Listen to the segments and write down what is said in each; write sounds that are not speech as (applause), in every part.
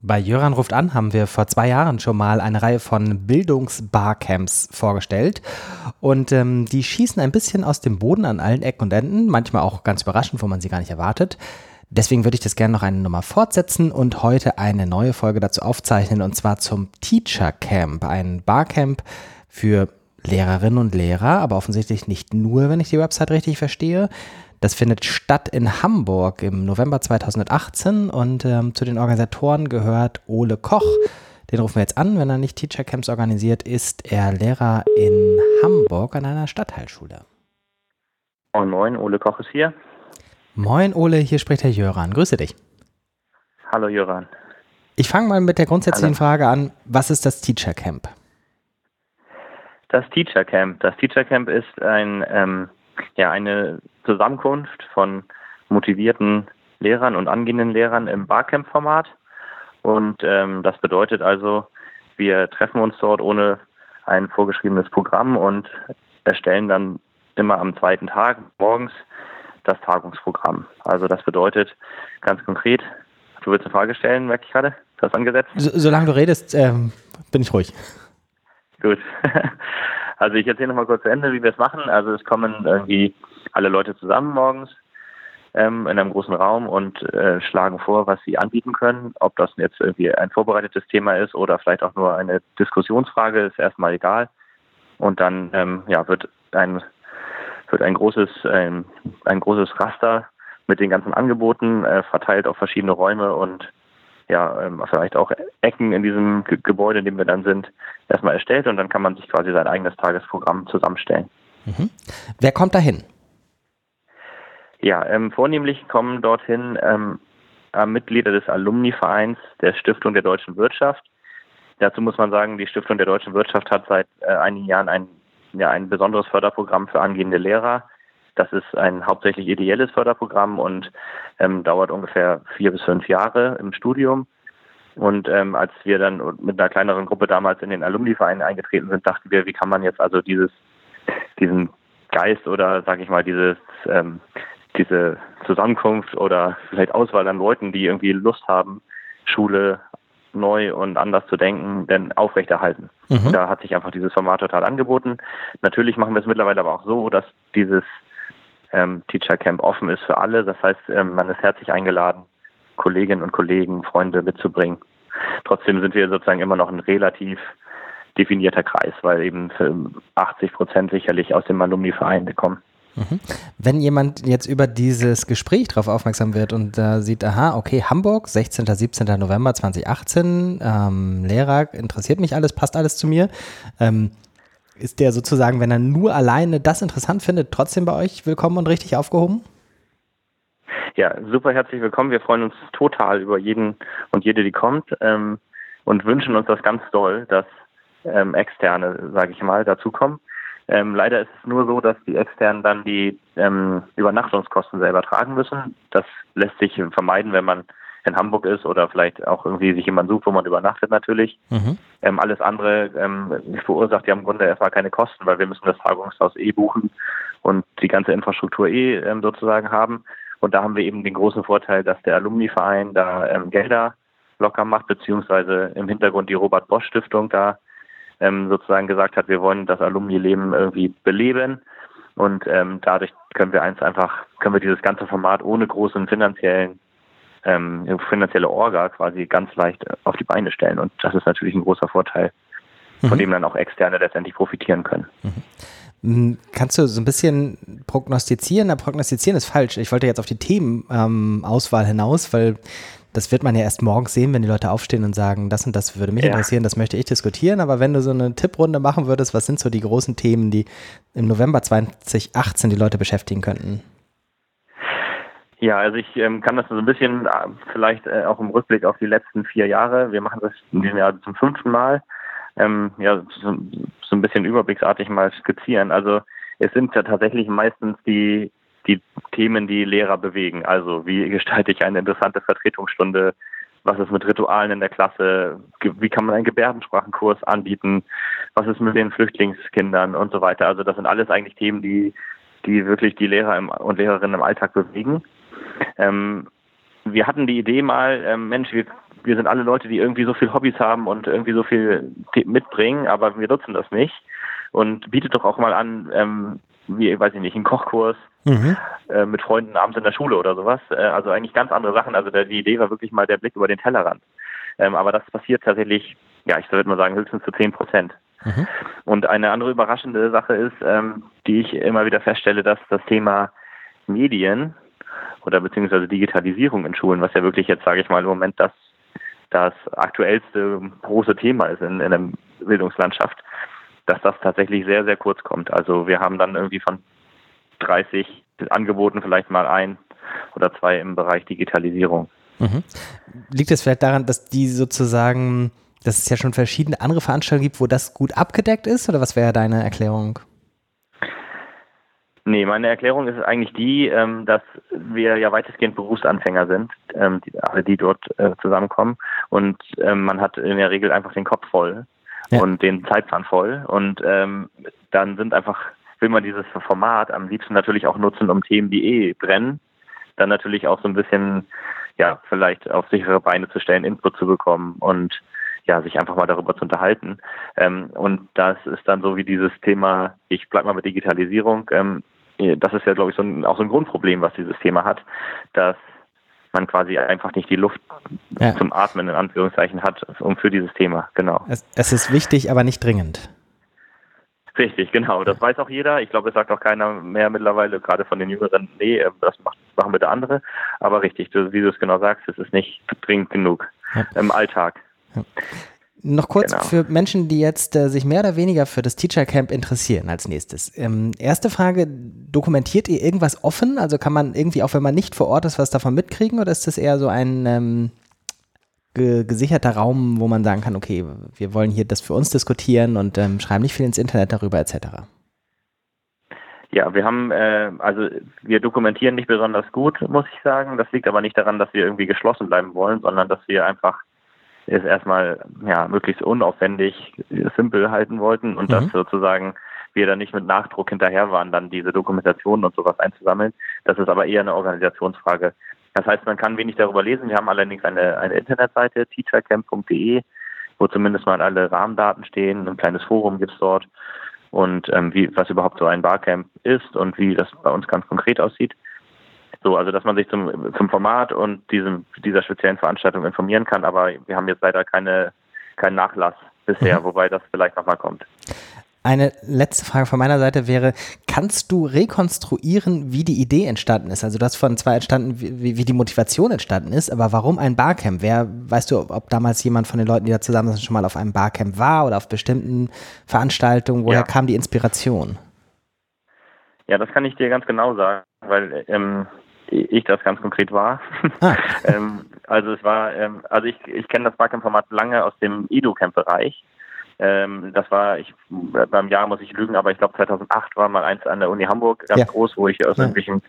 Bei Jöran ruft an haben wir vor zwei Jahren schon mal eine Reihe von Bildungsbarcamps vorgestellt und ähm, die schießen ein bisschen aus dem Boden an allen Ecken und Enden, manchmal auch ganz überraschend, wo man sie gar nicht erwartet. Deswegen würde ich das gerne noch eine Nummer fortsetzen und heute eine neue Folge dazu aufzeichnen und zwar zum Teacher Camp, ein Barcamp für Lehrerinnen und Lehrer, aber offensichtlich nicht nur, wenn ich die Website richtig verstehe. Das findet statt in Hamburg im November 2018 und ähm, zu den Organisatoren gehört Ole Koch. Den rufen wir jetzt an, wenn er nicht Teacher Camps organisiert, ist er Lehrer in Hamburg an einer Stadtteilschule. Moin, moin, Ole Koch ist hier. Moin, Ole, hier spricht Herr Jöran. Grüße dich. Hallo, Jöran. Ich fange mal mit der grundsätzlichen Hallo. Frage an: Was ist das Teacher Camp? Das Teacher Camp. Das Teacher Camp ist ein, ähm, ja, eine Zusammenkunft von motivierten Lehrern und angehenden Lehrern im Barcamp-Format. Und ähm, das bedeutet also, wir treffen uns dort ohne ein vorgeschriebenes Programm und erstellen dann immer am zweiten Tag morgens das Tagungsprogramm. Also das bedeutet ganz konkret, du willst eine Frage stellen, merke ich gerade, du hast angesetzt. So, solange du redest, ähm, bin ich ruhig. Gut. (laughs) Also ich erzähle nochmal kurz zu Ende, wie wir es machen. Also es kommen irgendwie alle Leute zusammen morgens ähm, in einem großen Raum und äh, schlagen vor, was sie anbieten können. Ob das jetzt irgendwie ein vorbereitetes Thema ist oder vielleicht auch nur eine Diskussionsfrage, ist erstmal egal. Und dann ähm, ja, wird ein wird ein großes ein, ein großes Raster mit den ganzen Angeboten äh, verteilt auf verschiedene Räume und ja, ähm, vielleicht auch Ecken in diesem Gebäude, in dem wir dann sind, erstmal erstellt und dann kann man sich quasi sein eigenes Tagesprogramm zusammenstellen. Mhm. Wer kommt dahin? Ja, ähm, vornehmlich kommen dorthin ähm, äh, Mitglieder des Alumni-Vereins der Stiftung der deutschen Wirtschaft. Dazu muss man sagen, die Stiftung der deutschen Wirtschaft hat seit äh, einigen Jahren ein, ja, ein besonderes Förderprogramm für angehende Lehrer. Das ist ein hauptsächlich ideelles Förderprogramm und ähm, dauert ungefähr vier bis fünf Jahre im Studium. Und ähm, als wir dann mit einer kleineren Gruppe damals in den Alumni-Verein eingetreten sind, dachten wir, wie kann man jetzt also dieses, diesen Geist oder sage ich mal dieses ähm, diese Zusammenkunft oder vielleicht Auswahl an Leuten, die irgendwie Lust haben, Schule neu und anders zu denken, denn aufrechterhalten. Mhm. Da hat sich einfach dieses Format total angeboten. Natürlich machen wir es mittlerweile aber auch so, dass dieses ähm, Teacher Camp offen ist für alle. Das heißt, ähm, man ist herzlich eingeladen, Kolleginnen und Kollegen, Freunde mitzubringen. Trotzdem sind wir sozusagen immer noch ein relativ definierter Kreis, weil eben 80 Prozent sicherlich aus dem Alumni-Verein kommen. Mhm. Wenn jemand jetzt über dieses Gespräch darauf aufmerksam wird und äh, sieht, aha, okay, Hamburg, 16. 17. November 2018, ähm, Lehrer, interessiert mich alles, passt alles zu mir. Ähm, ist der sozusagen, wenn er nur alleine das interessant findet, trotzdem bei euch willkommen und richtig aufgehoben? Ja, super herzlich willkommen. Wir freuen uns total über jeden und jede, die kommt ähm, und wünschen uns das ganz doll, dass ähm, Externe, sage ich mal, dazukommen. Ähm, leider ist es nur so, dass die Externen dann die ähm, Übernachtungskosten selber tragen müssen. Das lässt sich vermeiden, wenn man in Hamburg ist oder vielleicht auch irgendwie sich jemand sucht, wo man übernachtet natürlich. Mhm. Ähm, alles andere ähm, verursacht ja im Grunde erstmal keine Kosten, weil wir müssen das Tagungshaus eh buchen und die ganze Infrastruktur eh ähm, sozusagen haben. Und da haben wir eben den großen Vorteil, dass der Alumni-Verein da ähm, Gelder locker macht, beziehungsweise im Hintergrund die Robert Bosch Stiftung da ähm, sozusagen gesagt hat, wir wollen das Alumni-Leben irgendwie beleben. Und ähm, dadurch können wir eins einfach, können wir dieses ganze Format ohne großen finanziellen, ähm, finanzielle Orga quasi ganz leicht auf die Beine stellen. Und das ist natürlich ein großer Vorteil, von mhm. dem dann auch Externe letztendlich profitieren können. Mhm. Kannst du so ein bisschen prognostizieren? Na, prognostizieren ist falsch. Ich wollte jetzt auf die Themenauswahl ähm, hinaus, weil das wird man ja erst morgens sehen, wenn die Leute aufstehen und sagen, das und das würde mich ja. interessieren, das möchte ich diskutieren. Aber wenn du so eine Tipprunde machen würdest, was sind so die großen Themen, die im November 2018 die Leute beschäftigen könnten? Ja, also ich ähm, kann das so ein bisschen äh, vielleicht äh, auch im Rückblick auf die letzten vier Jahre. Wir machen das in diesem Jahr zum fünften Mal. Ähm, ja, so, so ein bisschen überblicksartig mal skizzieren. Also es sind ja tatsächlich meistens die die Themen, die Lehrer bewegen. Also wie gestalte ich eine interessante Vertretungsstunde? Was ist mit Ritualen in der Klasse? Wie kann man einen Gebärdensprachenkurs anbieten? Was ist mit den Flüchtlingskindern und so weiter? Also das sind alles eigentlich Themen, die, die wirklich die Lehrer und Lehrerinnen im Alltag bewegen. Ähm, wir hatten die Idee mal, ähm, Mensch, wir, wir sind alle Leute, die irgendwie so viel Hobbys haben und irgendwie so viel mitbringen, aber wir nutzen das nicht. Und bietet doch auch mal an, ähm, wie, weiß ich nicht, einen Kochkurs mhm. äh, mit Freunden abends in der Schule oder sowas. Äh, also eigentlich ganz andere Sachen. Also der, die Idee war wirklich mal der Blick über den Tellerrand. Ähm, aber das passiert tatsächlich, ja, ich würde mal sagen, höchstens zu zehn Prozent. Mhm. Und eine andere überraschende Sache ist, ähm, die ich immer wieder feststelle, dass das Thema Medien oder beziehungsweise Digitalisierung in Schulen, was ja wirklich jetzt, sage ich mal, im Moment das, das aktuellste große Thema ist in, in der Bildungslandschaft, dass das tatsächlich sehr, sehr kurz kommt. Also wir haben dann irgendwie von 30 Angeboten vielleicht mal ein oder zwei im Bereich Digitalisierung. Mhm. Liegt es vielleicht daran, dass die sozusagen, dass es ja schon verschiedene andere Veranstaltungen gibt, wo das gut abgedeckt ist? Oder was wäre deine Erklärung? Nee, meine Erklärung ist eigentlich die, ähm, dass wir ja weitestgehend Berufsanfänger sind, ähm, die, alle, die dort äh, zusammenkommen. Und ähm, man hat in der Regel einfach den Kopf voll ja. und den Zeitplan voll. Und dann sind einfach, will man dieses Format am liebsten natürlich auch nutzen, um Themen, die eh brennen, dann natürlich auch so ein bisschen, ja, vielleicht auf sichere Beine zu stellen, Input zu bekommen und ja, sich einfach mal darüber zu unterhalten. Ähm, und das ist dann so wie dieses Thema, ich bleib mal mit Digitalisierung. Ähm, das ist ja, glaube ich, so ein, auch so ein Grundproblem, was dieses Thema hat, dass man quasi einfach nicht die Luft ja. zum Atmen in Anführungszeichen hat, um für dieses Thema, genau. Es, es, ist wichtig, aber nicht dringend. Richtig, genau. Das weiß auch jeder. Ich glaube, es sagt auch keiner mehr mittlerweile, gerade von den Jüngeren, nee, ähm, das machen bitte andere. Aber richtig, wie du es genau sagst, es ist nicht dringend genug ja. im Alltag. Ja. Noch kurz genau. für Menschen, die jetzt äh, sich mehr oder weniger für das Teacher Camp interessieren als nächstes. Ähm, erste Frage, dokumentiert ihr irgendwas offen? Also kann man irgendwie, auch wenn man nicht vor Ort ist, was davon mitkriegen oder ist das eher so ein ähm, ge gesicherter Raum, wo man sagen kann, okay, wir wollen hier das für uns diskutieren und ähm, schreiben nicht viel ins Internet darüber etc.? Ja, wir haben, äh, also wir dokumentieren nicht besonders gut, muss ich sagen. Das liegt aber nicht daran, dass wir irgendwie geschlossen bleiben wollen, sondern dass wir einfach es erstmal ja möglichst unaufwendig, simpel halten wollten und mhm. dass sozusagen wir da nicht mit Nachdruck hinterher waren, dann diese Dokumentationen und sowas einzusammeln. Das ist aber eher eine Organisationsfrage. Das heißt, man kann wenig darüber lesen. Wir haben allerdings eine, eine Internetseite, teachercamp.de, wo zumindest mal alle Rahmendaten stehen. Ein kleines Forum gibt es dort und ähm, wie, was überhaupt so ein Barcamp ist und wie das bei uns ganz konkret aussieht. So, also dass man sich zum, zum Format und diesem, dieser speziellen Veranstaltung informieren kann, aber wir haben jetzt leider keine, keinen Nachlass bisher, mhm. wobei das vielleicht nochmal kommt. Eine letzte Frage von meiner Seite wäre, kannst du rekonstruieren, wie die Idee entstanden ist? Also du hast von zwei entstanden, wie, wie die Motivation entstanden ist, aber warum ein Barcamp? Wer, weißt du, ob damals jemand von den Leuten, die da zusammen sind, schon mal auf einem Barcamp war oder auf bestimmten Veranstaltungen? Woher ja. kam die Inspiration? Ja, das kann ich dir ganz genau sagen, weil ähm, ich das ganz konkret war. (laughs) Ah. (laughs) ähm, also es war, ähm, also ich, ich kenne das Barcamp-Format lange aus dem Edu-Camp-Bereich. Ähm, das war, ich beim Jahr muss ich lügen, aber ich glaube 2008 war mal eins an der Uni Hamburg ganz ja. groß, wo ich aus ja. irgendwelchen,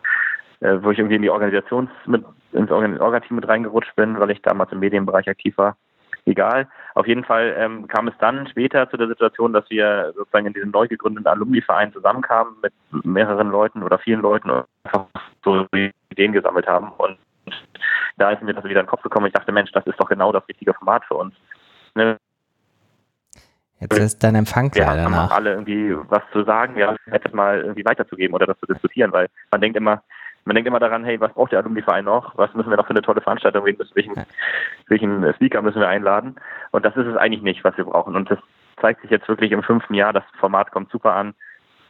äh, wo ich irgendwie in die Organisations mit ins Orga-Team mit reingerutscht bin, weil ich damals im Medienbereich aktiv war. Egal. Auf jeden Fall ähm, kam es dann später zu der Situation, dass wir sozusagen in diesem neu gegründeten Alumni-Verein zusammenkamen mit mehreren Leuten oder vielen Leuten und einfach so Ideen gesammelt haben. Und da ist mir das wieder in den Kopf gekommen. Ich dachte, Mensch, das ist doch genau das richtige Format für uns. Ne? Jetzt ist dein Empfang ja, leider nach. alle irgendwie was zu sagen, ja, etwas mal irgendwie weiterzugeben oder das zu diskutieren, weil man denkt immer, man denkt immer daran, hey, was braucht der Alumni-Verein noch? Was müssen wir noch für eine tolle Veranstaltung? Welchen, welchen Speaker müssen wir einladen? Und das ist es eigentlich nicht, was wir brauchen. Und das zeigt sich jetzt wirklich im fünften Jahr. Das Format kommt super an.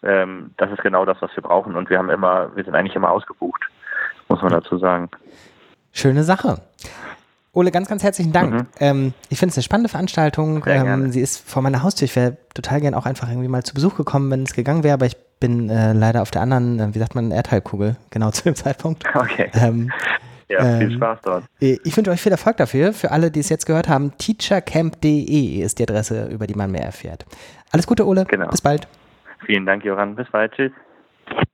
Ähm, das ist genau das, was wir brauchen. Und wir haben immer, wir sind eigentlich immer ausgebucht, muss man dazu sagen. Schöne Sache. Ole, ganz, ganz herzlichen Dank. Mhm. Ähm, ich finde es eine spannende Veranstaltung. Ähm, sie ist vor meiner Haustür. Ich wäre total gern auch einfach irgendwie mal zu Besuch gekommen, wenn es gegangen wäre, aber ich bin äh, leider auf der anderen, äh, wie sagt man, Erdteilkugel, genau (laughs) zu dem Zeitpunkt. Okay. Ähm, ja, viel ähm, Spaß dort. Ich wünsche euch viel Erfolg dafür. Für alle, die es jetzt gehört haben, teachercamp.de ist die Adresse, über die man mehr erfährt. Alles Gute, Ole. Genau. Bis bald. Vielen Dank, Joran. Bis bald. Tschüss.